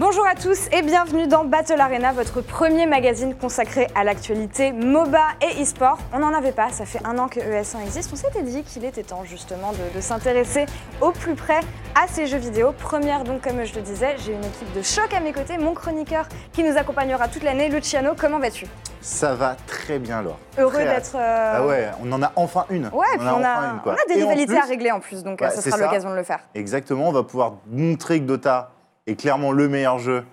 Bonjour à tous et bienvenue dans Battle Arena, votre premier magazine consacré à l'actualité MOBA et e-sport. On n'en avait pas, ça fait un an que ES1 existe. On s'était dit qu'il était temps justement de, de s'intéresser au plus près à ces jeux vidéo. Première donc, comme je le disais, j'ai une équipe de choc à mes côtés, mon chroniqueur qui nous accompagnera toute l'année, Luciano. Comment vas-tu? Ça va très bien, Laure. Heureux d'être. euh, Ah ouais, on en a enfin une. Ouais, puis on a, enfin une, quoi. on a des rivalités plus- à régler en plus, donc euh, ça sera l'occasion de le faire. Exactement, on va pouvoir montrer que Dota est clairement le meilleur jeu.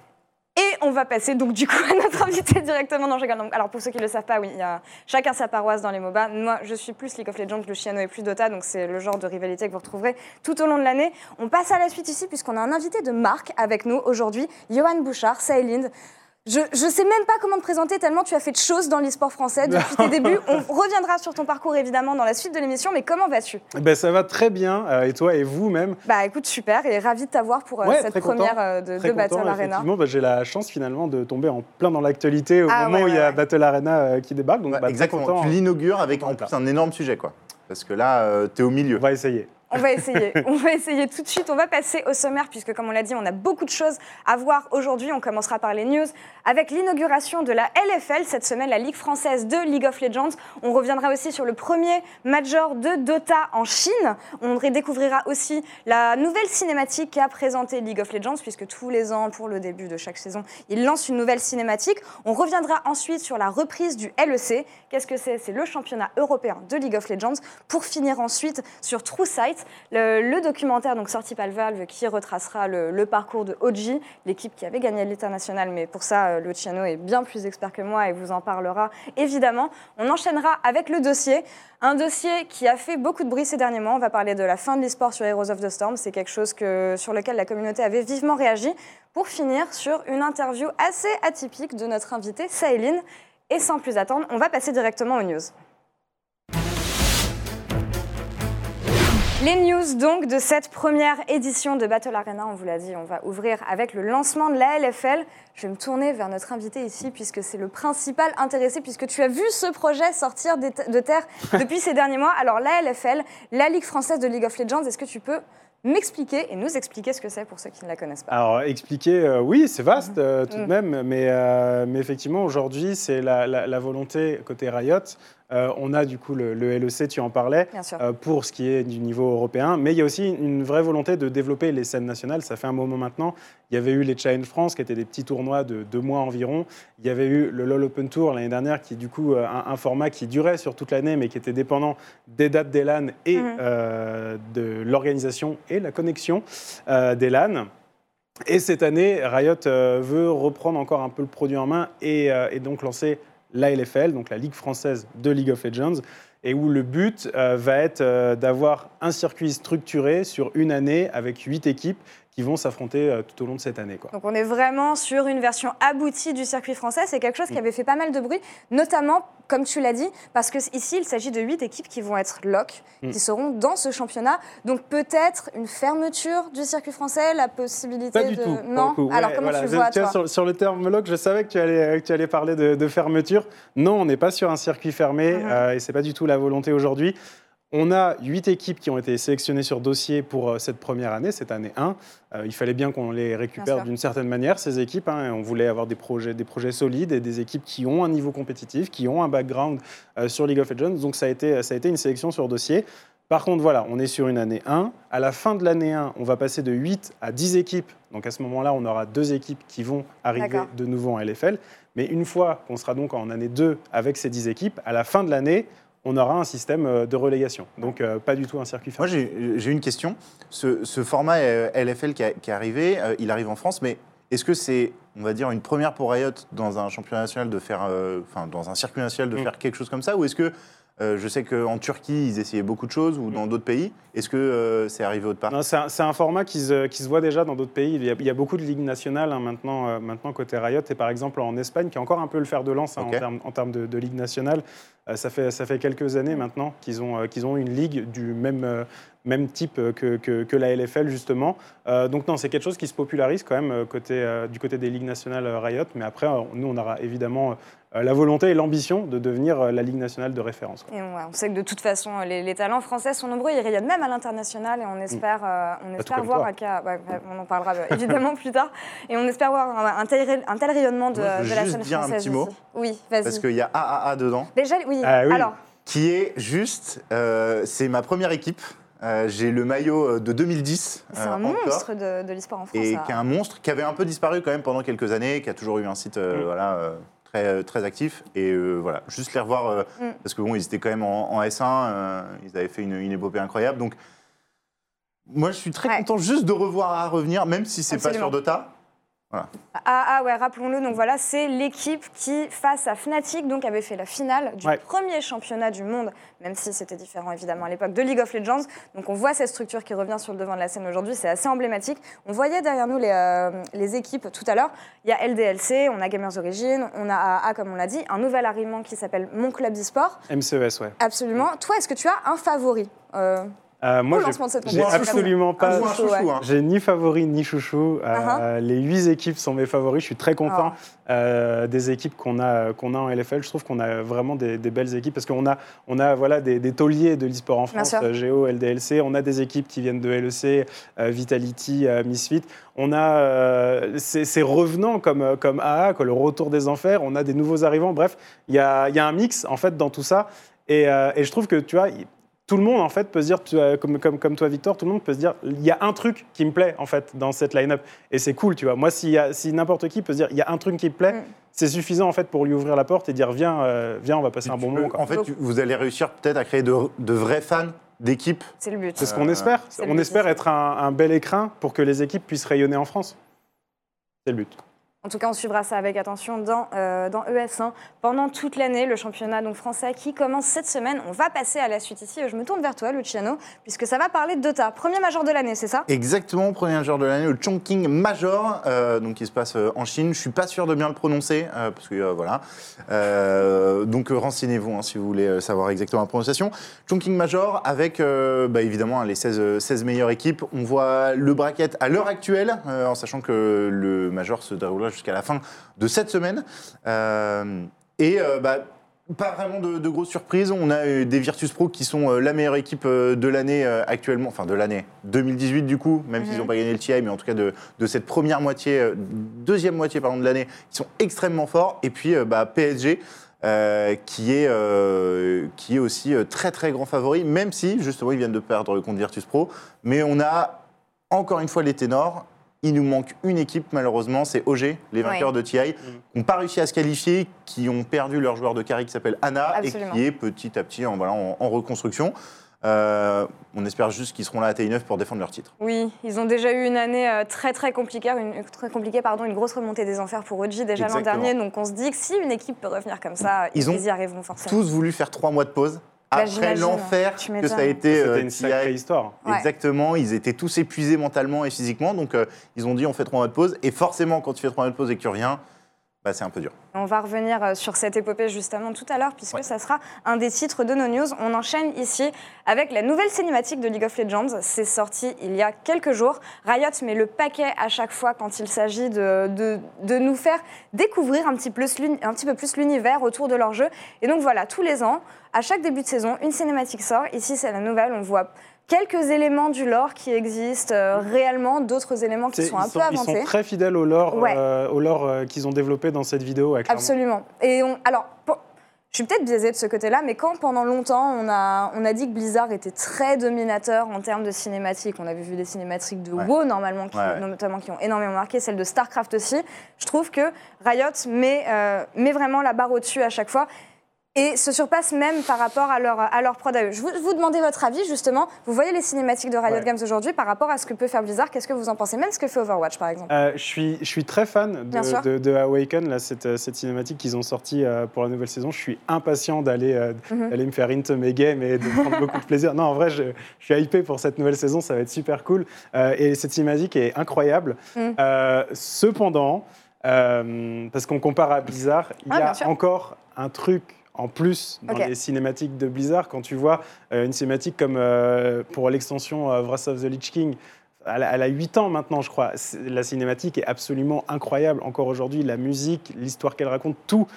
Et on va passer donc du coup à notre invité directement dans Jagan. Alors pour ceux qui ne le savent pas, oui, il y a chacun sa paroisse dans les MOBA. Moi, je suis plus League of Legends, Luciano est plus Dota, donc c'est le genre de rivalité que vous retrouverez tout au long de l'année. On passe à la suite ici puisqu'on a un invité de marque avec nous aujourd'hui, Johan Bouchard, Sailind. Je ne sais même pas comment te présenter tellement tu as fait de choses dans l'e-sport français depuis tes débuts. On reviendra sur ton parcours évidemment dans la suite de l'émission, mais comment vas-tu? Ben, ça va très bien, euh, et toi et vous même Bah écoute, super, et ravi de t'avoir pour euh, Ouais, cette première euh, de, Très de Battle content, Arena. effectivement. Bah, J'ai la chance finalement de tomber en plein dans l'actualité au Ah, moment ouais, où il y a ouais. Battle Arena euh, qui débarque. Donc, Ouais, bah, exactement, tu l'inaugures avec en plus un énorme sujet, quoi. Parce que là, euh, t'es au milieu. On va essayer. On va essayer. On va essayer tout de suite. On va passer au sommaire puisque, comme on l'a dit, on a beaucoup de choses à voir aujourd'hui. On commencera par les news avec l'inauguration de la LFL cette semaine, la Ligue française de League of Legends. On reviendra aussi sur le premier major de Dota en Chine. On redécouvrira aussi la nouvelle cinématique qu'a présentée League of Legends puisque tous les ans, pour le début de chaque saison, ils lancent une nouvelle cinématique. On reviendra ensuite sur la reprise du LEC. Qu'est-ce que c'est? C'est le championnat européen de League of Legends. Pour finir ensuite sur True Le, documentaire donc sorti par Valve qui retracera le, parcours de OG, l'équipe qui avait gagné l'international. Mais pour ça, euh, Luciano est bien plus expert que moi et vous en parlera évidemment. On enchaînera avec le dossier. Un dossier qui a fait beaucoup de bruit ces derniers mois. On va parler de la fin de l'e-sport sur Heroes of the Storm. C'est quelque chose que, sur lequel la communauté avait vivement réagi. Pour finir sur une interview assez atypique de notre invité, Saïline. Et sans plus attendre, on va passer directement aux news. Les news donc de cette première édition de Battle Arena, on vous l'a dit, on va ouvrir avec le lancement de la LFL. Je vais me tourner vers notre invité ici puisque c'est le principal intéressé puisque tu as vu ce projet sortir de terre depuis ces derniers mois. Alors la LFL, la Ligue française de League of Legends, est-ce que tu peux m'expliquer et nous expliquer ce que c'est pour ceux qui ne la connaissent pas? Alors, expliquer, euh, oui, c'est vaste euh, tout Mhm. de même, mais, euh, mais effectivement, aujourd'hui, c'est la, la- la volonté côté Riot. On a du coup le, le LEC, tu en parlais, pour ce qui est du niveau européen, mais il y a aussi une vraie volonté de développer les scènes nationales. Ça fait un moment maintenant. Il y avait eu les Challenge France, qui étaient des petits tournois de deux mois environ. Il y avait eu le LoL Open Tour l'année dernière, qui est du coup euh, un, un format qui durait sur toute l'année, mais qui était dépendant des dates des LAN et Mhm. euh, de l'organisation et la connexion euh, des LAN. Et cette année, Riot veut reprendre encore un peu le produit en main et, et donc lancer la LFL, donc la Ligue française de League of Legends, et où le but euh, va être euh, d'avoir un circuit structuré sur une année avec huit équipes qui vont s'affronter euh, tout au long de cette année. Quoi. Donc on est vraiment sur une version aboutie du circuit français. C'est quelque chose qui avait fait pas mal de bruit, notamment, comme tu l'as dit, parce que ici il s'agit de huit équipes qui vont être lock, Mm. qui seront dans ce championnat. Donc peut-être une fermeture du circuit français, la possibilité Pas du de... tout. Non. Alors comment voilà. tu le vois toi sur, sur le terme lock, je savais que tu allais, que tu allais parler de, de fermeture. Non, on n'est pas sur un circuit fermé Mhm. euh, et c'est pas du tout la volonté aujourd'hui. On a huit équipes qui ont été sélectionnées sur dossier pour euh, cette première année, cette année 1. Euh, il fallait bien qu'on les récupère d'une certaine manière, ces équipes. hein, et on voulait avoir des projets, des projets solides et des équipes qui ont un niveau compétitif, qui ont un background euh, sur League of Legends. Donc ça a, été, ça a été une sélection sur dossier. Par contre, voilà, on est sur une année 1. À la fin de l'année 1, on va passer de 8 à 10 équipes. Donc à ce moment-là, on aura deux équipes qui vont arriver de nouveau en LFL. Mais une fois qu'on sera donc en année 2 avec ces 10 équipes, à la fin de l'année, on aura un système euh, de relégation. Donc euh, pas du tout un circuit Moi, fermé. j'ai j'ai une question. Ce, ce format euh, LFL qui, a- qui est arrivé, euh, il arrive en France, mais est-ce que c'est, on va dire, une première pour Riot dans un championnat national de faire, euh, enfin, dans un circuit national de Mm. faire quelque chose comme ça, ou est-ce que Euh, je sais qu'en Turquie, ils essayaient beaucoup de choses ou dans d'autres pays. Est-ce que euh, c'est arrivé autre part Non, c'est un, c'est un format qui se, qui se voit déjà dans d'autres pays. Il y, a, il y a beaucoup de ligues nationales hein, maintenant, euh, maintenant côté Riot. Et par exemple en Espagne, qui est encore un peu le fer de lance hein, en termes, en de, de ligue nationale, ça, fait, ça fait quelques années maintenant qu'ils ont, qu'ils ont une ligue du même, même type que, que, que la LFL, justement. Euh, donc non, c'est quelque chose qui se popularise quand même côté, euh, du côté des ligues nationales Riot. Mais après, nous, on aura évidemment la volonté et l'ambition de devenir euh, la ligue nationale de référence. quoi. Et ouais, on sait que de toute façon, les, les talents français sont nombreux, ils rayonnent même à l'international et on espère, euh, on espère voir ouais, ouais, on en parlera euh, évidemment plus tard, et on espère voir un, un tel, un tel rayonnement de, Moi, je veux de la scène dire un française petit mot. Oui, vas-y. Parce qu'il y a AAA dedans, Déjà, oui. Ah oui. Alors, qui est juste. euh, c'est ma première équipe. Euh, J'ai le maillot euh, de 2010. c'est euh, un encore. monstre de, de l'e-sport en France. et qui est un monstre qui avait un peu disparu quand même pendant quelques années, qui a toujours eu un site euh, Mm. voilà, euh, très, euh, très actif. Et euh, voilà, juste les revoir, euh, Mm. parce que bon, ils étaient quand même en, en S1, euh, ils avaient fait une, une épopée incroyable. Donc, moi, je suis très Ouais. content juste de revoir à revenir, même si c'est pas sur Dota. Ah, ah ouais, rappelons-le, donc voilà, c'est l'équipe qui, face à Fnatic, donc avait fait la finale du Ouais. premier championnat du monde, même si c'était différent évidemment à l'époque de League of Legends. Donc on voit cette structure qui revient sur le devant de la scène aujourd'hui, c'est assez emblématique. On voyait derrière nous les, euh, les équipes tout à l'heure. Il y a LDLC, on a Gamers Origin, on a AA, comme on l'a dit, un nouvel arrivement qui s'appelle Mon Club e-sport. MCES, ouais. Absolument. Toi, est-ce que tu as un favori euh, Euh, moi, j'ai- lancement de cette j'ai compétition. absolument pas. Ouais. hein. J'ai ni favori ni chouchou. Euh, Uh-huh. Les huit équipes sont mes favoris. Je suis très content euh, des équipes qu'on a, qu'on a en LFL. Je trouve qu'on a vraiment des, des belles équipes parce qu'on a, on a voilà, des, des tauliers de l'e-sport en France, euh, Géo, LDLC. On a des équipes qui viennent de LEC, euh, Vitality, euh, Misfit. On a euh, ces, revenants comme, comme AA, quoi, le retour des enfers. On a des nouveaux arrivants. Bref, il y a, il y a un mix en fait dans tout ça. Et, euh, et je trouve que tu vois, tout le monde en fait peut se dire, tu- euh, comme, comme, comme toi Victor, tout le monde peut se dire, il y a un truc qui me plaît en fait dans cette line-up. Et c'est cool, tu vois. Moi, y a- si n'importe qui peut se dire, il y a un truc qui me plaît, Mm. c'est suffisant en fait pour lui ouvrir la porte et dire, viens, euh, viens, on va passer un bon peux- moment. quoi. en fait, tu- vous allez réussir peut-être à créer de, de vrais fans d'équipes. C'est le but. C'est ce qu'on Euh, espère. On espère être un, un bel écrin pour que les équipes puissent rayonner en France. C'est le but. En tout cas, on suivra ça avec attention dans, euh, dans ES1 pendant toute l'année, le championnat donc français qui commence cette semaine. On va passer à la suite ici. Je me tourne vers toi, Luciano, puisque ça va parler de Dota. Premier major de l'année, c'est ça? Exactement, premier joueur de l'année, le Chongqing Major, euh, donc qui se passe euh, en Chine. Je suis pas sûr de bien le prononcer, parce que voilà. Donc renseignez-vous hein, si vous voulez savoir exactement la prononciation. Chongqing Major avec bah, évidemment les 16, euh, 16 meilleures équipes. On voit le bracket à l'heure actuelle, en sachant que le Major se jusqu'à la fin de cette semaine. Euh, et euh, bah, pas vraiment de, de grosses surprises. On a euh, des Virtus Pro qui sont euh, la meilleure équipe de l'année actuellement, enfin de l'année 2018 du coup, même s'ils Mhm. n'ont pas gagné le TI, mais en tout cas de, de cette première moitié, deuxième moitié pardon, de l'année, ils sont extrêmement forts. Et puis bah, PSG. euh, qui, est, euh, qui est aussi très très grand favori, même si justement ils viennent de perdre contre Virtus Pro. Mais on a encore une fois les ténors. Il nous manque une équipe malheureusement, c'est OG, les vainqueurs de TI, qui n'ont pas réussi à se qualifier, qui ont perdu leur joueur de carry qui s'appelle Anna Absolument. et qui est petit à petit en, voilà, en, en reconstruction. Euh, on espère juste qu'ils seront là à TI9 pour défendre leur titre. Oui, ils ont déjà eu une année euh, très très compliquée, une, très compliquée pardon, une grosse remontée des enfers pour OG déjà l'an dernier. Donc on se dit que si une équipe peut revenir comme ça, Ils ils, ont y arriveront forcément. Tous voulu faire trois mois de pause. Bah, Après l'enfer que ça a été C'était euh, une sacrée histoire. Ouais. Exactement, ils étaient tous épuisés mentalement et physiquement, donc euh, ils ont dit on fait trois mois de pause. Et forcément, quand tu fais trois mois de pause et que tu reviens, bah, c'est un peu dur. On va revenir euh, sur cette épopée justement tout à l'heure, puisque Ouais. ça sera un des titres de nos news. On enchaîne ici avec la nouvelle cinématique de League of Legends. C'est sorti il y a quelques jours. Riot met le paquet à chaque fois quand il s'agit de, de, de nous faire découvrir un petit, plus un petit peu plus l'univers autour de leur jeu. Et donc voilà, tous les ans, à chaque début de saison, une cinématique sort. Ici, c'est la nouvelle. On voit quelques éléments du lore qui existent euh, réellement, d'autres éléments qui sont un peu sont, ils inventés. sont très fidèles au lore, Ouais. euh, au lore euh, qu'ils ont développé dans cette vidéo. ouais. Absolument. Et on, alors, pour- je suis peut-être biaisée de ce côté-là, mais quand pendant longtemps on a, on a dit que Blizzard était très dominateur en termes de cinématiques, on avait vu des cinématiques de Ouais. WoW normalement, qui, notamment qui ont énormément marqué, celle de StarCraft aussi. Je trouve que Riot met, met vraiment la barre au-dessus à chaque fois. Et se surpassent même par rapport à leur, à leur prod à eux. Je vous, vous demandez votre avis, justement. Vous voyez les cinématiques de Riot Ouais. Games aujourd'hui par rapport à ce que peut faire Blizzard. Qu'est-ce que vous en pensez Même ce que fait Overwatch, par exemple? Euh, je, suis, je suis très fan de, de, de Awaken, là, cette, cette cinématique qu'ils ont sortie euh, pour la nouvelle saison. Je suis impatient d'aller euh, Mhm. me faire into mes games et de prendre beaucoup de plaisir. Non, en vrai, je, je suis hypé pour cette nouvelle saison, ça va être super cool. Euh, et cette cinématique est incroyable. Mhm. Euh, cependant, euh, parce qu'on compare à Blizzard, il y a encore un truc en plus dans Ok. les cinématiques de Blizzard. Quand tu vois euh, une cinématique comme euh, pour l'extension euh, Wrath of the Lich King, elle a, elle a 8 ans maintenant, je crois. La cinématique est absolument incroyable. Encore aujourd'hui, la musique, l'histoire qu'elle raconte, tout.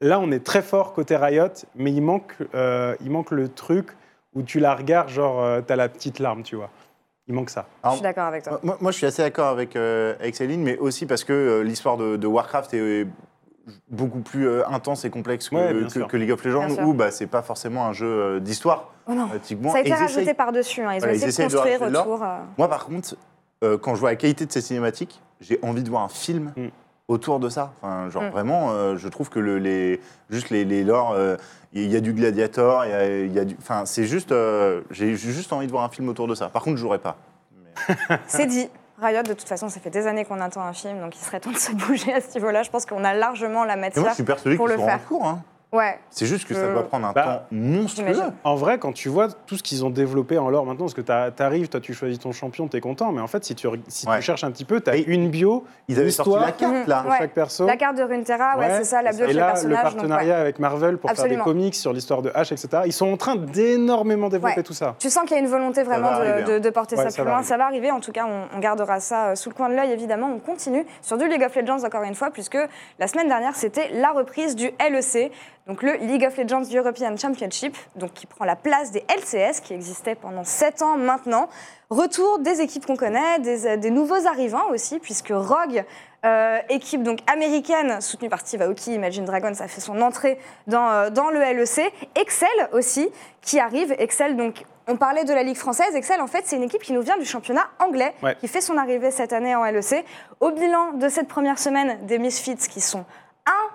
Là, on est très fort côté Riot, mais il manque, euh, il manque le truc où tu la regardes, genre, euh, t'as la petite larme, tu vois. Il manque ça. Je suis d'accord avec toi. Moi, moi, je suis assez d'accord avec, euh, avec Céline, mais aussi parce que euh, l'histoire de, de Warcraft est beaucoup plus euh, intense et complexe que, Ouais, bien que- sûr. que League of Legends, où bah, c'est pas forcément un jeu euh, d'histoire, Oh. Ça a été ils rajouté essayent- par-dessus. hein. Ils ont Voilà, ils essayé essayent de construire de autour. euh, Moi, par contre, euh, quand je vois la qualité de ces cinématiques, j'ai envie de voir un film Mm. autour de ça. Enfin, genre Mm. vraiment, euh, je trouve que le, les, juste les, les lores, euh, il y a du Gladiator, il y a, il y a du, enfin, c'est juste, euh, j'ai juste envie de voir un film autour de ça. Par contre, je jouerai pas. Mais- C'est dit. Riot, de toute façon, ça fait des années qu'on attend un film, donc il serait temps de se bouger à ce niveau-là. Je pense qu'on a largement la moi, matière. je suis persuadé pour le en faire. cours. Hein. Ouais. C'est juste que ça Euh, doit prendre un bah, temps monstrueux. En vrai, quand tu vois tout ce qu'ils ont développé en lore maintenant, parce que t'a- t'arrives, toi tu choisis ton champion, t'es content, mais en fait, si tu, re- si Ouais. tu cherches un petit peu, t'as Et une bio, Ils avaient une sorti histoire la carte, là. pour Ouais. chaque perso. La carte de Runeterra, ouais, Ouais, c'est ça, la bio de Et les là, le donc, partenariat avec Marvel pour Absolument. faire des comics sur l'histoire de H, etc. Ils sont en train d'énormément développer Ouais. tout ça. Tu sens qu'il y a une volonté vraiment de, arriver, de- de porter Ouais, ça ça plus loin. Ça va arriver, en tout cas, on, on gardera ça euh, sous le coin de l'œil, évidemment. On continue sur du League of Legends, encore une fois, puisque la semaine dernière, c'était la reprise du LEC, donc le League of Legends European Championship, donc qui prend la place des LCS, qui existaient pendant 7 ans maintenant. Retour des équipes qu'on connaît, des, des nouveaux arrivants aussi, puisque Rogue, euh, équipe donc américaine soutenue par Steve Aoki, Imagine Dragons, a fait son entrée dans, euh, dans le LEC. Excel aussi, qui arrive. Excel, donc, on parlait de la Ligue française. Excel, en fait, c'est une équipe qui nous vient du championnat anglais, Ouais. qui fait son arrivée cette année en LEC. Au bilan de cette première semaine, des Misfits qui sont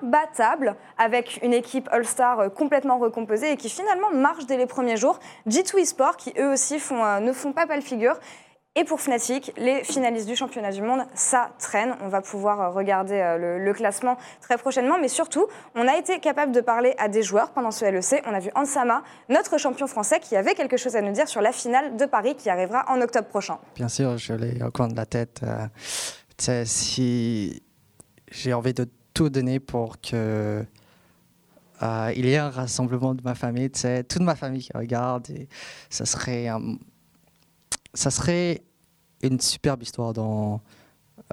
imbattables, avec une équipe All-Star euh, complètement recomposée et qui finalement marche dès les premiers jours. G2 eSport, qui eux aussi euh, ne font pas pâle figure. Et pour Fnatic, les finalistes du championnat du monde, ça traîne. On va pouvoir euh, regarder le, classement très prochainement. Mais surtout, on a été capable de parler à des joueurs pendant ce LEC. On a vu Ansama, notre champion français, qui avait quelque chose à nous dire sur la finale de Paris qui arrivera en octobre prochain. Bien sûr, je l'ai au coin de la tête. euh, si j'ai envie de tout donner pour que euh, il y ait un rassemblement de ma famille, sais, toute ma famille qui regarde, ça serait, ça serait une superbe histoire dans,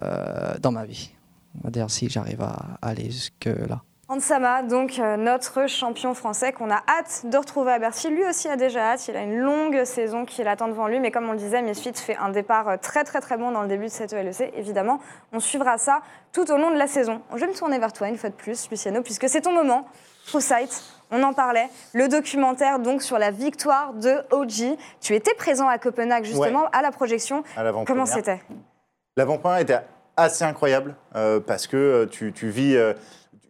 euh, dans ma vie. On si j'arrive à aller jusque là. Ansama, donc euh, notre champion français qu'on a hâte de retrouver à Bercy. Lui aussi a déjà hâte, il a une longue saison qui l'attend devant lui, mais comme on le disait, Misfit fait un départ euh, très très très bon dans le début de cette ELEC. Évidemment, on suivra ça tout au long de la saison. Je vais me tourner vers toi une fois de plus, Luciano, puisque c'est ton moment. True Sight, on en parlait. Le documentaire donc sur la victoire de OG. Tu étais présent à Copenhague justement à la projection. à. Comment c'était? L'avant-première était assez incroyable euh, parce que tu, tu vis, euh,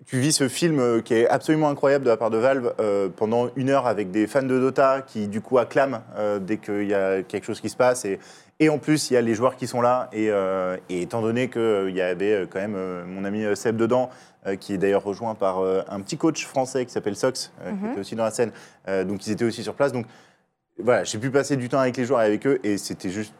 tu vis ce film euh, qui est absolument incroyable de la part de Valve euh, pendant une heure avec des fans de Dota qui du coup acclament euh, dès qu'il y a quelque chose qui se passe. Et, et en plus il y a les joueurs qui sont là. Et, euh, et étant donné qu'il y avait quand même mon ami Seb dedans qui est d'ailleurs rejoint par un petit coach français qui s'appelle Sox qui Mhm. était aussi dans la scène. Donc ils étaient aussi sur place. Donc voilà j'ai pu passer du temps avec les joueurs et avec eux. Et c'était juste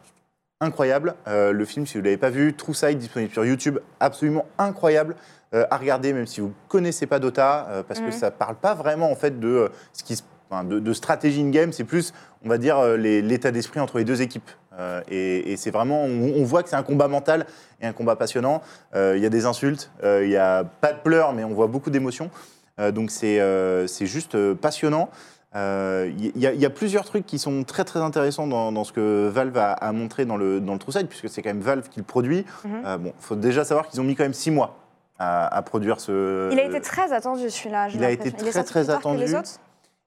incroyable. Le film, si vous ne l'avez pas vu, True Side, disponible sur YouTube, absolument incroyable euh, à regarder, même si vous ne connaissez pas Dota, euh, parce que ça ne parle pas vraiment en fait de, euh, ce qui se- de, de stratégie in-game, c'est plus, on va dire, euh, l'état d'esprit entre les deux équipes. Euh, et et c'est vraiment, on, on voit que c'est un combat mental et un combat passionnant. Euh, Il y a des insultes, euh, il n'y a pas de pleurs, mais on voit beaucoup d'émotions. Euh, donc c'est euh, juste euh, passionnant. Euh, Il y, a- il y a plusieurs trucs qui sont très très intéressants dans, dans ce que Valve a, a montré dans le, dans le True Side, puisque c'est quand même Valve qui le produit. Euh, bon, faut déjà savoir qu'ils ont mis quand même six mois à, à produire ce. Il a été très attendu celui-là. il a été très, très attendu.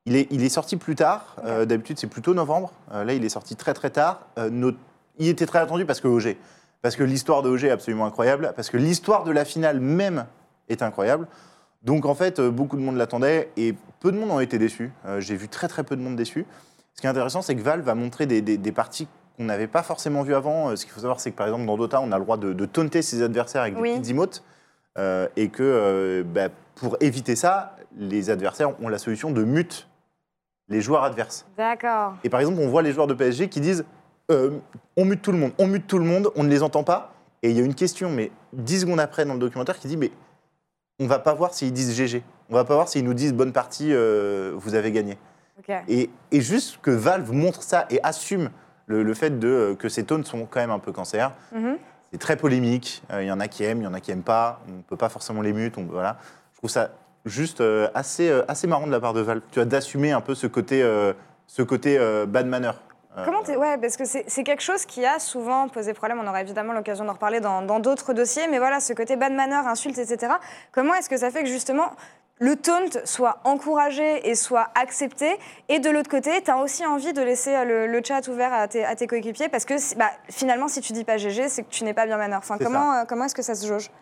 Il est, il est sorti plus tard. Euh, D'habitude, c'est plutôt novembre. Euh, là, il est sorti très très tard. Euh, Il était très attendu parce que OG. Parce que l'histoire de OG est absolument incroyable. Parce que l'histoire de la finale même est incroyable. Donc en fait, beaucoup de monde l'attendait et peu de monde ont été déçus. Euh, J'ai vu très très peu de monde déçu. Ce qui est intéressant, c'est que Valve va montrer des, des- des parties qu'on n'avait pas forcément vues avant. Ce qu'il faut savoir, c'est que par exemple dans Dota, on a le droit de, de taunter ses adversaires avec des petites emotes. Euh, et que euh, bah, pour éviter ça, les adversaires ont la solution de mute les joueurs adverses. D'accord. Et par exemple, on voit les joueurs de PSG qui disent euh, on mute tout le monde, on mute tout le monde, on ne les entend pas. Et il y a une question, mais 10 secondes après dans le documentaire, qui dit mais on va pas voir s'ils disent GG. On va pas voir s'ils nous disent bonne partie, euh, vous avez gagné. Ok. Et, et juste que Valve montre ça et assume le, le fait de, que ces tones sont quand même un peu cancer. Mhm. C'est très polémique. Euh, Il y en a qui aiment, il y en a qui aiment pas. On ne peut pas forcément les mute. on- voilà. Je trouve ça juste euh, assez, euh, assez marrant de la part de Valve. Tu as d'assumer un peu ce côté, ce côté bad manner. Comment Ouais, parce que c'est quelque chose qui a souvent posé problème. On aura évidemment l'occasion d'en reparler dans dans d'autres dossiers, mais voilà, ce côté bad manner, insulte, etc. Comment est-ce que ça fait que justement le taunt soit encouragé et soit accepté Et de l'autre côté, tu as aussi envie de laisser euh, le, le chat ouvert à tes, à tes coéquipiers parce que bah, finalement, si tu dis pas GG, c'est que tu n'es pas bien manner. Enfin, comment, euh, comment est-ce que ça se jauge?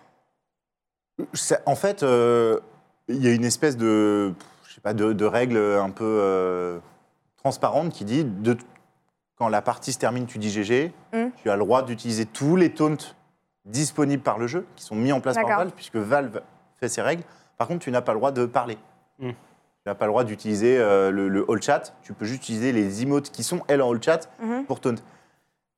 En fait, euh, il y a une espèce de, je sais pas, de, de règle un peu euh, transparente qui dit de, quand la partie se termine, tu dis GG. Mm. Tu as le droit d'utiliser tous les taunts disponibles par le jeu, qui sont mis en place par. Valve, puisque Valve fait ses règles. Par contre, tu n'as pas le droit de parler. Mm. Tu n'as pas le droit d'utiliser euh, le, le all chat. Tu peux juste utiliser les emotes qui sont, elles, en all chat Mhm. pour taunt.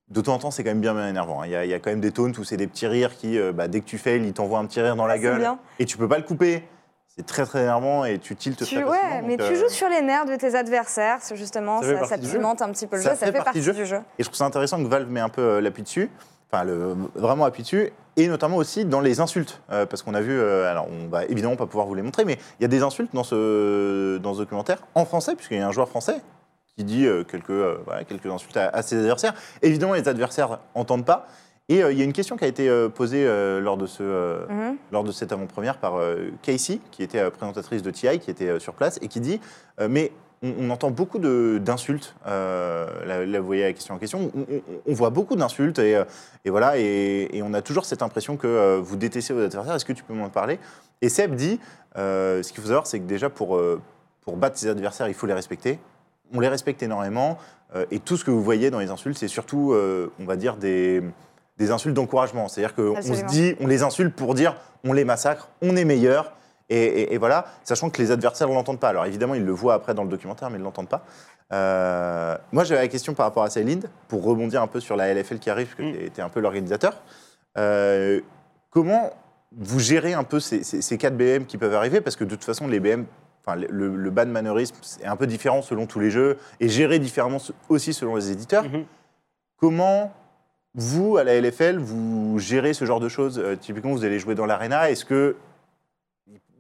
De temps en temps, c'est quand même bien, bien énervant. hein. Il y, a, il y a quand même des taunts où c'est des petits rires qui, euh, bah, dès que tu fails, ils t'envoient un petit rire dans la Ah, gueule. bien. Et tu peux pas le couper. C'est très très énervant et tu tiltes Tu- très ouais, facilement. mais tu euh, joues sur les nerfs de tes adversaires, c'est justement, Ça ça, jeu. pimente un petit peu le Ça jeu, ça fait fait partie partie du du jeu. Et je trouve ça intéressant que Valve met un peu euh, l'appui dessus, enfin le, vraiment appui dessus, et notamment aussi dans les insultes, Euh, parce qu'on a vu, euh, alors on va évidemment pas pouvoir vous les montrer, mais il y a des insultes dans ce, dans ce documentaire en français, puisqu'il y a un joueur français qui dit euh, quelques, euh, voilà, quelques insultes à, à ses adversaires. Évidemment, les adversaires entendent pas. Et il y a une question qui a été posée lors de ce, Mhm. lors de cette avant-première par Casey, qui était présentatrice de TI, qui était sur place, et qui dit Mais on, on entend beaucoup d'insultes. euh, là, là, vous voyez la question en question. On, on- on voit beaucoup d'insultes, et, euh, et voilà, et, et on a toujours cette impression que euh, vous détestez vos adversaires. Est-ce que tu peux m'en parler? Et Seb dit euh, Ce qu'il faut savoir, c'est que déjà, pour, pour battre ses adversaires, il faut les respecter. On les respecte énormément, et tout ce que vous voyez dans les insultes, c'est surtout, on va dire, des des insultes d'encouragement. C'est-à-dire qu'on se dit, on les insulte pour dire on les massacre, on est meilleur. Et, et- et voilà, sachant que les adversaires ne l'entendent pas. Alors évidemment, ils le voient après dans le documentaire, mais ils ne l'entendent pas. Euh, moi, j'avais la question par rapport à Céline, pour rebondir un peu sur la LFL qui arrive, parce que Mm. tu étais un peu l'organisateur. Euh, comment vous gérez un peu ces, ces, ces 4 BM qui peuvent arriver? Parce que de toute façon, les BM, enfin, le, le ban mannerisme, c'est un peu différent selon tous les jeux, et géré différemment aussi selon les éditeurs. Mhm. Comment vous, à la LFL, vous gérez ce genre de choses? Euh, Typiquement, vous allez jouer dans l'arena. Est-ce que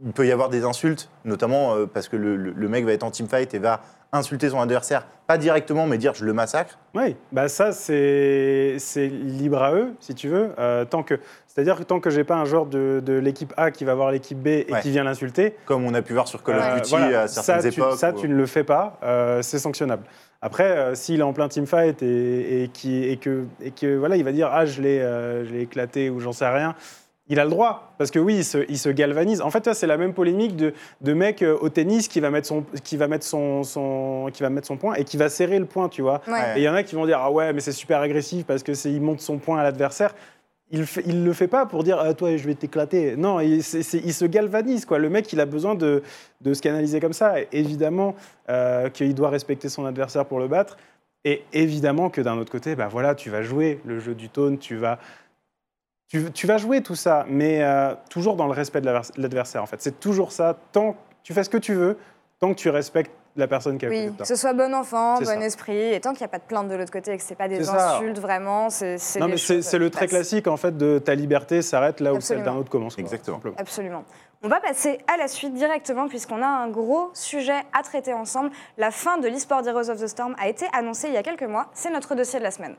il peut y avoir des insultes, notamment euh, parce que le, le- le mec va être en teamfight et va insulter son adversaire, pas directement, mais dire je le massacre Oui, bah ça c'est libre à eux, si tu veux. Euh, tant que, c'est-à-dire que tant que j'ai pas un joueur de, de l'équipe A qui va voir l'équipe B et Ouais. qui vient l'insulter, Comme on a pu voir sur Call euh, of Duty voilà, à certaines ça, tu, époques. ça où- tu ne le fais pas, euh, c'est sanctionnable. Après, euh, s'il est en plein teamfight et, et, qui, et que, et que voilà, il va dire ah je l'ai euh, je l'ai éclaté ou j'en sais rien. Il a le droit, parce que oui, il se, il se galvanise. En fait, c'est la même polémique de, de mec euh, au tennis qui va mettre son, qui va mettre son, son, qui va mettre son point et qui va serrer le point, tu vois. Ouais. Et il y en a qui vont dire ah ouais mais c'est super agressif parce que c'est il monte son point à l'adversaire. Il fait, il le fait pas pour dire ah, toi je vais t'éclater. Non, il, se galvanise quoi. Le mec il a besoin de, de se canaliser comme ça. Et évidemment euh, qu'il doit respecter son adversaire pour le battre. Et évidemment que d'un autre côté bah voilà tu vas jouer le jeu du taunt, tu vas tu, tu vas jouer tout ça, mais euh, toujours dans le respect de l'advers- l'adversaire en fait. C'est toujours ça. Tant tu fais ce que tu veux, tant que tu respectes la personne qui côté Oui, de toi. que ce soit bon enfant, bon ça. esprit, et tant qu'il n'y a pas de plainte de l'autre côté et que ce pas des ça. insultes vraiment, c'est Non, mais c'est le très classique en fait de ta liberté s'arrête là où celle d'un autre commence. quoi, Exactement. simplement. Absolument. On va passer à la suite directement puisqu'on a un gros sujet à traiter ensemble. La fin de l'eSport Heroes of the Storm a été annoncée il y a quelques mois. C'est notre dossier de la semaine.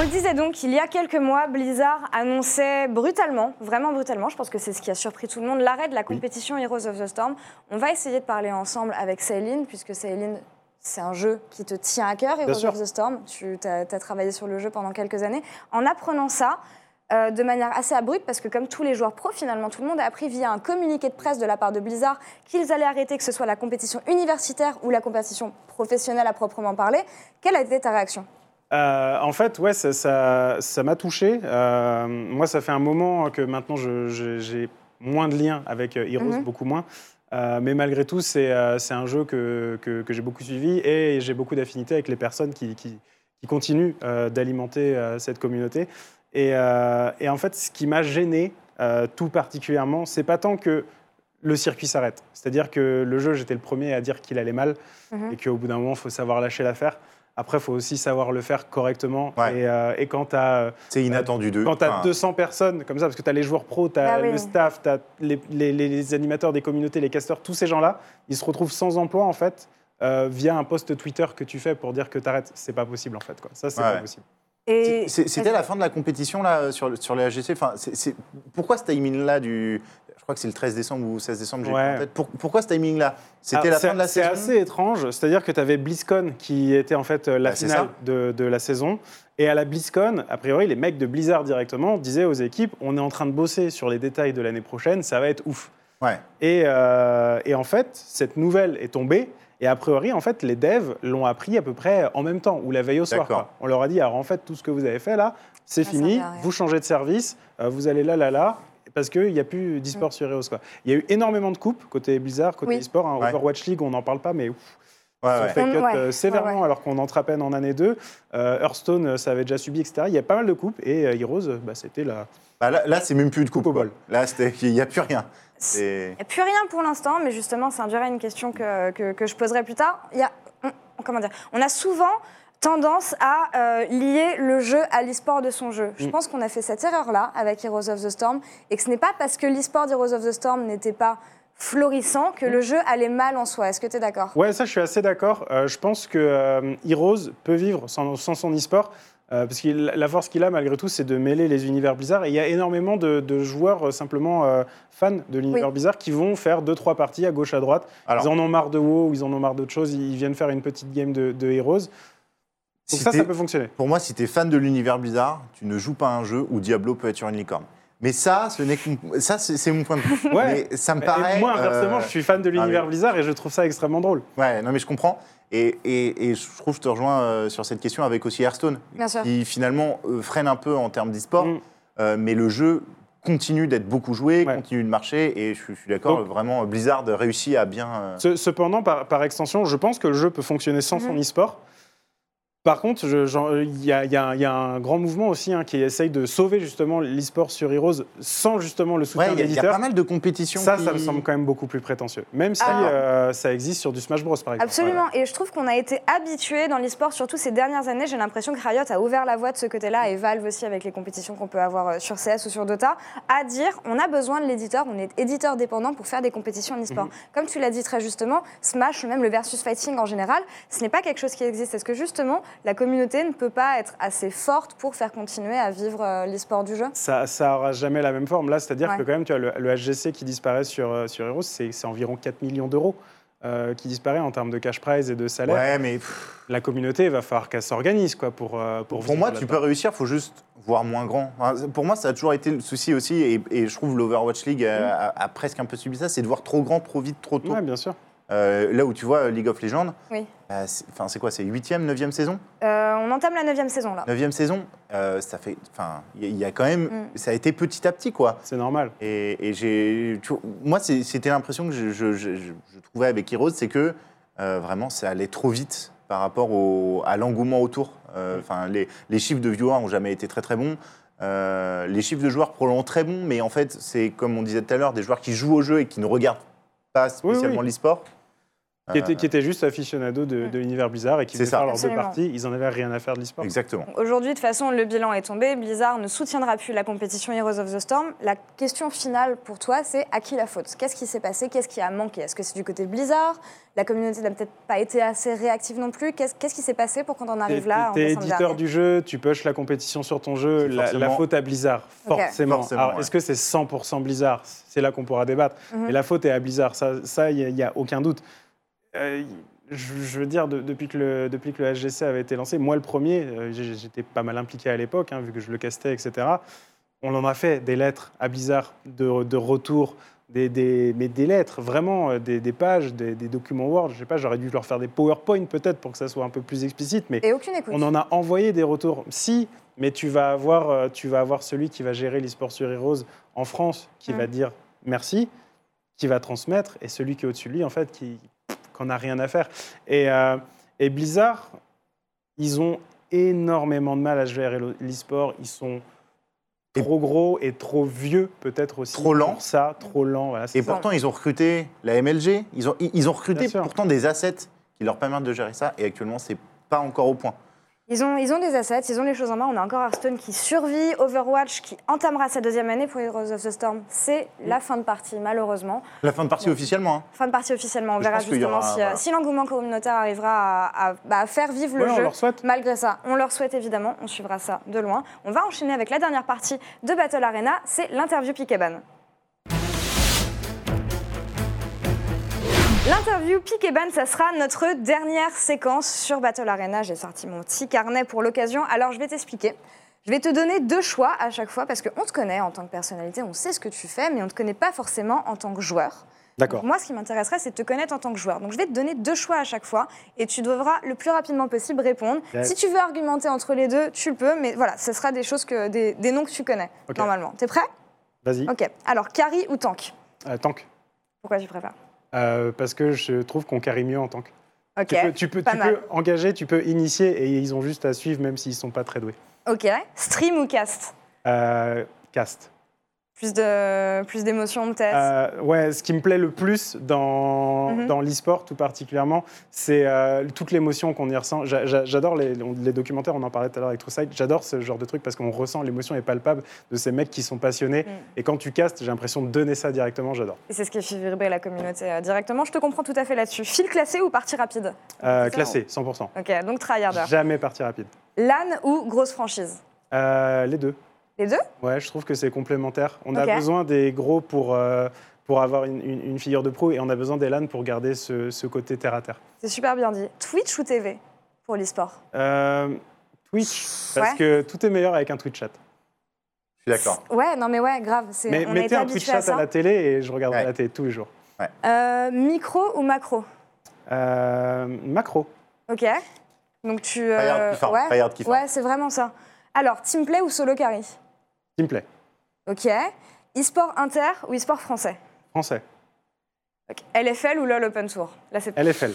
On le disait donc, il y a quelques mois, Blizzard annonçait brutalement, vraiment brutalement, je pense que c'est ce qui a surpris tout le monde, l'arrêt de la compétition Heroes of the Storm. On va essayer de parler ensemble avec Céline, puisque Céline, c'est un jeu qui te tient à cœur, Heroes of the Storm. Tu as, travaillé sur le jeu pendant quelques années. En apprenant ça, euh, de manière assez abrupte, parce que comme tous les joueurs pro, finalement, tout le monde a appris via un communiqué de presse de la part de Blizzard qu'ils allaient arrêter, que ce soit la compétition universitaire ou la compétition professionnelle à proprement parler. Quelle a été ta réaction? Euh, en fait, ouais, ça, ça, ça m'a touché. Euh, moi, ça fait un moment que maintenant j'ai moins de liens avec euh, Heroes, Mhm. beaucoup moins. Euh, mais malgré tout, c'est un jeu que, que, que j'ai beaucoup suivi et j'ai beaucoup d'affinité avec les personnes qui, qui, qui continuent d'alimenter cette communauté. Et, et en fait, ce qui m'a gêné tout particulièrement, c'est pas tant que le circuit s'arrête. C'est-à-dire que le jeu, j'étais le premier à dire qu'il allait mal Mhm. et qu'au bout d'un moment, il faut savoir lâcher l'affaire. Après, il faut aussi savoir le faire correctement. Ouais. Et, euh, et quand tu as, C'est inattendu d'eux. quand as Enfin, 200 personnes comme ça, parce que tu as les joueurs pros, tu as Ah oui. le staff, tu as les, les- les animateurs des communautés, les casteurs, tous ces gens-là, ils se retrouvent sans emploi en fait. euh, via un post Twitter que tu fais pour dire que tu arrêtes, c'est pas possible en fait. Quoi. Ça, c'est Ouais. pas possible. Et c'est- C'était la fin de la compétition là sur, sur les AGC. Enfin, c'est- c'est- pourquoi ce timing là du Je crois que c'est le 13 décembre ou 16 décembre. j'ai Ouais. plus en tête. Pour- pourquoi ce timing là C'était la c'est- fin de la C'est saison? assez étrange. C'est-à-dire que tu avais BlizzCon qui était en fait euh, la Bah, c'est finale de, de la saison. Et à la BlizzCon, a priori, les mecs de Blizzard directement disaient aux équipes on est en train de bosser sur les détails de l'année prochaine, ça va être ouf. Ouais. Et, euh, et en fait, cette nouvelle est tombée. Et a priori, en fait, les devs l'ont appris à peu près en même temps, ou la veille au soir. Quoi. On leur a dit, alors en fait, tout ce que vous avez fait là, c'est Ça fini, vous changez de service, euh, vous allez là, là, là, parce qu'il n'y a plus Mm. d'e-sport sur Heroes. Quoi. Il y a eu énormément de coupes côté Blizzard, côté Oui. e-sport. hein. Ouais. Overwatch League, on n'en parle pas, mais ouf, Ouais, ils ont ouais. fait On- cut ouais, euh, sévèrement alors qu'on entre à peine en année 2. Hearthstone, euh, ça avait déjà subi, etc. Il y a pas mal de coupes, et euh, Heroes, bah, c'était la... Bah, là, là, c'est même plus de coupe au bol. Là, il n'y a plus rien. Il n'y a plus rien pour l'instant, mais justement, ça induira une question que, que, que je poserai plus tard. Il y a, on, comment dire, on a souvent tendance à euh, lier le jeu à l'e-sport de son jeu. Je Mm. pense qu'on a fait cette erreur-là avec Heroes of the Storm et que ce n'est pas parce que l'e-sport d'Heroes of the Storm n'était pas florissant que le jeu allait mal en soi. Est-ce que tu es d'accord? Ouais, ça, je suis assez d'accord. Euh, je pense que euh, Heroes peut vivre sans, sans son e-sport. Euh, parce que la force qu'il a, malgré tout, c'est de mêler les univers Blizzard. Et il y a énormément de, de joueurs euh, simplement euh, fans de l'univers Oui. Blizzard qui vont faire deux, trois parties à gauche, à droite. Alors, ils en ont marre de WoW ou ils en ont marre d'autres choses. Ils viennent faire une petite game de, de Heroes. Donc si ça, ça peut fonctionner. Pour moi, si tu es fan de l'univers Blizzard, tu ne joues pas à un jeu où Diablo peut être sur une licorne. Mais ça, ce n'est ça c'est mon point de vue. Ouais. Mais ça me Et paraît. moi, inversement, euh, je suis fan de l'univers mais- Blizzard et je trouve ça extrêmement drôle. Ouais, non, mais je comprends. Et, et- et je trouve que je te rejoins euh, sur cette question avec aussi Hearthstone, qui finalement euh, freine un peu en termes d'e-sport, Mm. euh, mais le jeu continue d'être beaucoup joué, Ouais. continue de marcher, et je, suis- je suis d'accord, vraiment, Blizzard réussit à bien. euh, Ce- Cependant, par, par extension, je pense que le jeu peut fonctionner sans son Mhm. e-sport. Par contre, j'en- il y, a- y y un grand mouvement aussi hein, qui essaye de sauver justement l'e-sport sur Heroes sans justement le Ouais, soutien il y, a- il y a pas mal de compétitions. Ça, qui- ça me semble quand même beaucoup plus prétentieux. Même si Ah. euh, ça existe sur du Smash Bros, par exemple. Absolument. Et je trouve qu'on a été habitué dans l'e-sport, surtout ces dernières années. J'ai l'impression que Riot a ouvert la voie de ce côté-là, et Valve aussi avec les compétitions qu'on peut avoir euh, sur CS ou sur Dota, à dire on a besoin de l'éditeur, on est éditeur dépendant pour faire des compétitions en e-sport. Mhm. Comme tu l'as dit très justement, Smash, ou même le versus fighting en général, ce n'est pas quelque chose qui existe. Est-ce que justement la communauté ne peut pas être assez forte pour faire continuer à vivre euh, l'e-sport du jeu Ça, ça aura jamais la même forme. Là, c'est-à-dire Ouais. que quand même, tu as le, le HGC qui disparaît sur, euh, sur Heroes, c'est c'est environ 4 millions d'euros euh, qui disparaît en termes de cash prize et de salaire. Ouais, mais pff, La communauté, il va falloir qu'elle s'organise quoi, pour, pour pour moi, tu peux réussir, faut juste voir moins grand. Enfin, pour moi, ça a toujours été le souci aussi, et, et je trouve l'Overwatch League a, a- a presque un peu subi ça, c'est de voir trop grand, trop vite, trop tôt. Ouais, bien sûr. Euh, là où tu vois League of Legends, Oui. C'est enfin, c'est quoi C'est 8e, 9e saison? Euh, On entame la neuvième saison là. 9e saison, euh, ça fait. Enfin, il y, a- quand même. Mm. Ça a été petit à petit, quoi. C'est normal. Et, et j'ai. Moi, c'était l'impression que je, je- je- je- je trouvais avec Heroes, c'est que euh, vraiment, ça allait trop vite par rapport au- à l'engouement autour. Euh, Enfin, les, les chiffres de viewers n'ont jamais été très très bons. Euh, les chiffres de joueurs pro ont très bons, mais en fait, c'est comme on disait tout à l'heure, des joueurs qui jouent au jeu et qui ne regardent pas spécialement oui. l'e-sport. Qui étaient, Euh, qui juste aficionados de, de l'univers Blizzard et qui ça. faire leurs deux parties. Ils en avaient rien à faire de l'e-sport. Exactement. Aujourd'hui, de toute façon, le bilan est tombé. Blizzard ne soutiendra plus la compétition Heroes of the Storm. La question finale pour toi, c'est à qui la faute? Qu'est-ce qui s'est passé? Qu'est-ce qui a manqué? Est-ce que c'est du côté de Blizzard? La communauté n'a peut-être pas été assez réactive non plus. Qu'est-ce qu'est-ce qui s'est passé pour qu'on en arrive T'es- là T'es éditeur dernier du jeu, tu pushes la compétition sur ton jeu, la, la faute à Blizzard, forcément. Forcément, Alors, ouais. est-ce que c'est 100% Blizzard? C'est là qu'on pourra débattre. Mhm. Mais la faute est à Blizzard, ça, ça, il n'y a, aucun doute. Euh, je, veux dire, de- depuis, que le, depuis que le HGC avait été lancé, moi le premier, euh, j'étais pas mal impliqué à l'époque, hein, vu que je le castais, etc. on en a fait des lettres à Blizzard de, de retour, des, des- mais des lettres, vraiment, euh, des, des pages, des, des documents Word. Je sais pas, j'aurais dû leur faire des PowerPoint peut-être pour que ça soit un peu plus explicite, mais Et aucune écoute. on en a envoyé des retours. Si, mais tu vas avoir, tu vas avoir celui qui va gérer l'e-sport sur Heroes en France, qui Mm. va dire merci, qui va transmettre, et celui qui est au-dessus de lui, en fait, qui qu'on n'a rien à faire. Et, euh, et Blizzard, ils ont énormément de mal à gérer le- l'e-sport. Ils sont Et- trop gros et trop vieux, peut-être aussi. Trop pour Ça, trop lent. Voilà, Et ça. pourtant, ils ont recruté la MLG, ils ont, ils ont recruté pourtant des assets qui leur permettent de gérer ça, et actuellement, c'est pas encore au point. Ils ont, ils ont des assets, ils ont les choses en main. On a encore Hearthstone qui survit, Overwatch qui entamera sa deuxième année pour Heroes of the Storm. C'est la fin de partie, malheureusement. La fin de partie officiellement. hein. Fin de partie officiellement. On Je verra justement aura- si, voilà. si l'engouement communautaire arrivera à, à- bah, faire vivre le Ouais, on jeu. leur souhaite. Malgré ça, on leur souhaite évidemment, on suivra ça de loin. On va enchaîner avec la dernière partie de Battle Arena, c'est l'interview Pikeban. L'interview Pikeban, ça sera notre dernière séquence sur Battle Arena. J'ai sorti mon petit carnet pour l'occasion, alors je vais t'expliquer. Je vais te donner deux choix à chaque fois parce qu'on te connaît en tant que personnalité, on sait ce que tu fais, mais on ne te connaît pas forcément en tant que joueur. D'accord. Moi, ce qui m'intéresserait, c'est de te connaître en tant que joueur. Donc, je vais te donner deux choix à chaque fois et tu devras le plus rapidement possible répondre. Yes. Si tu veux argumenter entre les deux, tu le peux, mais voilà, ce sera des choses que des, des noms que tu connais normalement. T'es prêt? Vas-y. Ok. Alors, carry ou tank? Euh, tank. Pourquoi tu préfères? Euh, parce que je trouve qu'on carry mieux en tank. Ok. Tu peux, tu peux, tu engager, tu peux initier et ils ont juste à suivre même s'ils sont pas très doués. Ok. Stream ou cast? Euh, cast. Plus de plus d'émotions peut-être? Euh, ouais, ce qui me plaît le plus dans, Mhm. dans l'e-sport tout particulièrement, c'est euh, toute l'émotion qu'on y ressent. J'a- j'a- J'adore les, documentaires, on en parlait tout à l'heure avec TrueSight, j'adore ce genre de truc parce qu'on ressent l'émotion est palpable de ces mecs qui sont passionnés. Mm. Et quand tu castes, j'ai l'impression de donner ça directement, j'adore. Et c'est ce qui fait vibrer la communauté euh, directement. Je te comprends tout à fait là-dessus. Fil classé ou partie rapide? Euh, ça, classé, 100%. Ok. Donc tryharder. Jamais partie rapide. LAN ou grosse franchise? Les deux. Les deux? Ouais, je trouve que c'est complémentaire. On a besoin des gros pour, euh, pour avoir une, une- une figure de pro et on a besoin des LAN pour garder ce, ce côté terre à terre. C'est super bien dit. Twitch ou TV pour l'e-sport? Euh, Twitch, parce Ouais. que tout est meilleur avec un Twitch chat. Je suis d'accord. Ouais, non mais ouais, grave. c'est- Mais on mettez un Twitch à chat à, la télé et je regarderai Ouais. la télé tous les jours. Euh, micro ou macro? Euh, macro. Ok. Donc tu. euh, kiffant, ouais, ouais c'est vraiment ça. Alors, teamplay ou solo carry? Team play. Ok. E-sport inter ou e-sport français? Français. LFL ou LOL Open Tour? Là, c'est LFL.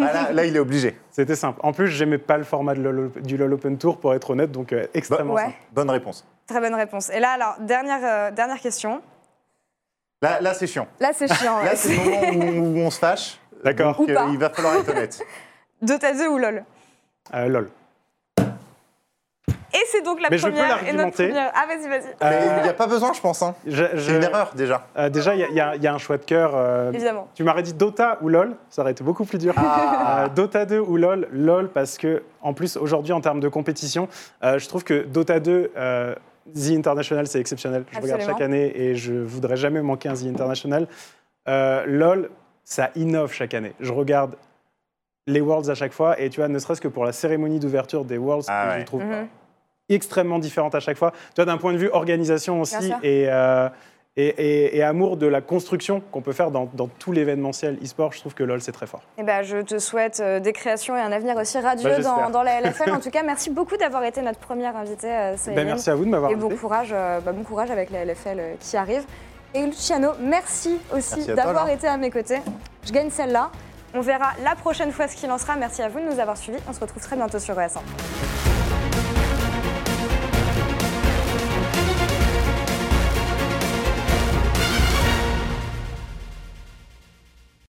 Ah, là, là, il est obligé. C'était simple. En plus, j'aimais pas le format de LOL- du LoL Open Tour, pour être honnête, donc euh, extrêmement Ouais. simple. Bonne réponse. très bonne réponse. Et là, alors, dernière, euh, dernière question. Là, là c'est chiant. Là, c'est chiant. Là, c'est le moment où, où on se fâche. D'accord. Donc, Ou pas. euh, il va falloir être honnête. Dota 2 ou LOL? Euh, LOL. Et c'est donc la Mais je peux première et notre l'argumenter. première. Ah, vas-y, vas-y. Mais Euh, il n'y a pas besoin, je pense. hein. C'est une erreur, déjà. euh, déjà, il y, a- y y un choix de cœur. euh, Évidemment. tu m'aurais dit Dota ou LOL, ça aurait été beaucoup plus dur. Ah. Euh, Dota 2 ou LOL, LOL parce que en plus aujourd'hui en termes de compétition, euh, je trouve que Dota 2, euh, The International c'est exceptionnel. Je regarde chaque année et je voudrais jamais manquer un The International. Euh, LOL, ça innove chaque année. Je regarde les Worlds à chaque fois et tu vois, ne serait-ce que pour la cérémonie d'ouverture des Worlds, Ah que ouais. je trouve Mhm. Extrêmement différente à chaque fois. Tu vois, d'un point de vue organisation aussi et, euh, et, et- et amour de la construction qu'on peut faire dans, dans tout l'événementiel e-sport, je trouve que LOL c'est très fort. Eh ben, je te souhaite euh, des créations et un avenir aussi radieux Bah, dans, dans la LFL. En tout cas, merci beaucoup d'avoir été notre première invitée, euh, Ben, merci à vous de m'avoir Et bon invité. courage, bah, bon courage avec la LFL qui arrive. Et Luciano, merci aussi toi, d'avoir été à mes côtés. Je gagne celle-là. On verra la prochaine fois ce qu'il en sera. Merci à vous de nous avoir suivis. On se retrouve très bientôt sur ES1.